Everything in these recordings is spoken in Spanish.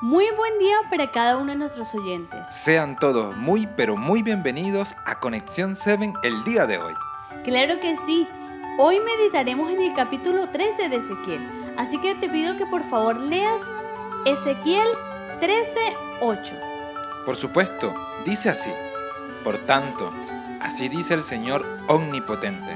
Muy buen día para cada uno de nuestros oyentes. Sean todos muy pero muy bienvenidos a Conexión 7 el día de hoy. Claro que sí. Hoy meditaremos en el capítulo 13 de Ezequiel. Así que te pido que por favor leas Ezequiel 13:8. Por supuesto, dice así. Por tanto, así dice el Señor omnipotente.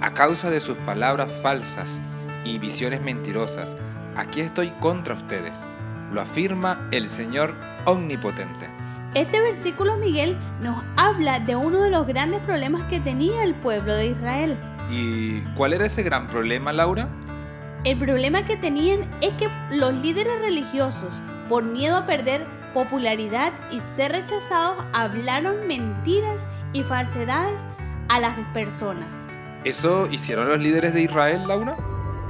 A causa de sus palabras falsas y visiones mentirosas, aquí estoy contra ustedes lo afirma el Señor omnipotente. Este versículo, Miguel, nos habla de uno de los grandes problemas que tenía el pueblo de Israel. ¿Y cuál era ese gran problema, Laura? El problema que tenían es que los líderes religiosos, por miedo a perder popularidad y ser rechazados, hablaron mentiras y falsedades a las personas. ¿Eso hicieron los líderes de Israel, Laura?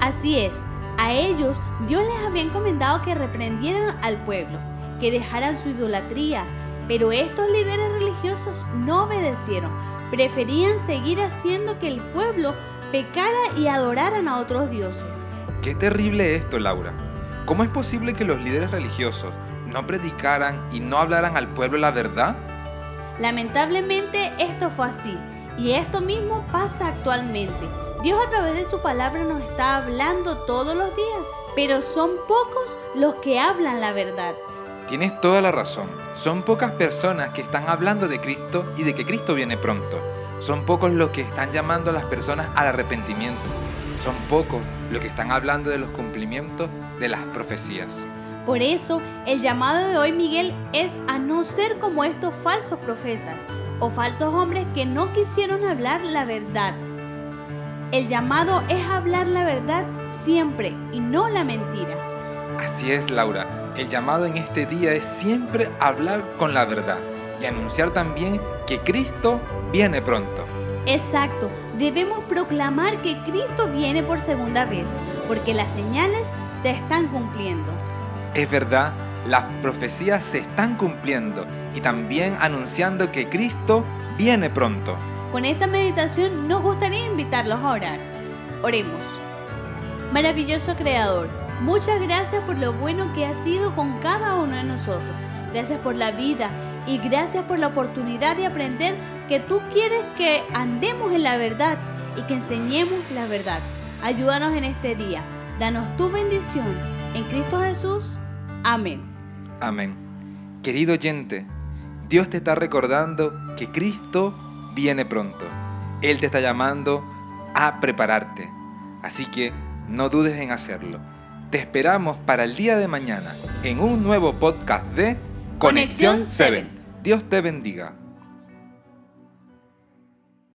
Así es, a ellos Dios les había encomendado que reprendieran al pueblo, que dejaran su idolatría, pero estos líderes religiosos no obedecieron, preferían seguir haciendo que el pueblo pecara y adoraran a otros dioses. Qué terrible esto, Laura. ¿Cómo es posible que los líderes religiosos no predicaran y no hablaran al pueblo la verdad? Lamentablemente esto fue así, y esto mismo pasa actualmente. Dios a través de su palabra nos está hablando todos los días, pero son pocos los que hablan la verdad. Tienes toda la razón. Son pocas personas que están hablando de Cristo y de que Cristo viene pronto. Son pocos los que están llamando a las personas al arrepentimiento. Son pocos los que están hablando de los cumplimientos de las profecías. Por eso, el llamado de hoy, Miguel, es a no ser como estos falsos profetas o falsos hombres que no quisieron hablar la verdad el llamado es hablar la verdad siempre y no la mentira. Así es, Laura. El llamado en este día es siempre hablar con la verdad y anunciar también que Cristo viene pronto. Exacto, debemos proclamar que Cristo viene por segunda vez, porque las señales se están cumpliendo. Es verdad, las profecías se están cumpliendo y también anunciando que Cristo viene pronto. Con esta meditación nos gustaría invitarlos a orar. Oremos. Maravilloso Creador, muchas gracias por lo bueno que has sido con cada uno de nosotros. Gracias por la vida y gracias por la oportunidad de aprender que tú quieres que andemos en la verdad y que enseñemos la verdad. Ayúdanos en este día. Danos tu bendición. En Cristo Jesús. Amén. Amén. Querido oyente, Dios te está recordando que Cristo viene pronto. Él te está llamando a prepararte. Así que no dudes en hacerlo. Te esperamos para el día de mañana en un nuevo podcast de Conexión 7. Dios te bendiga.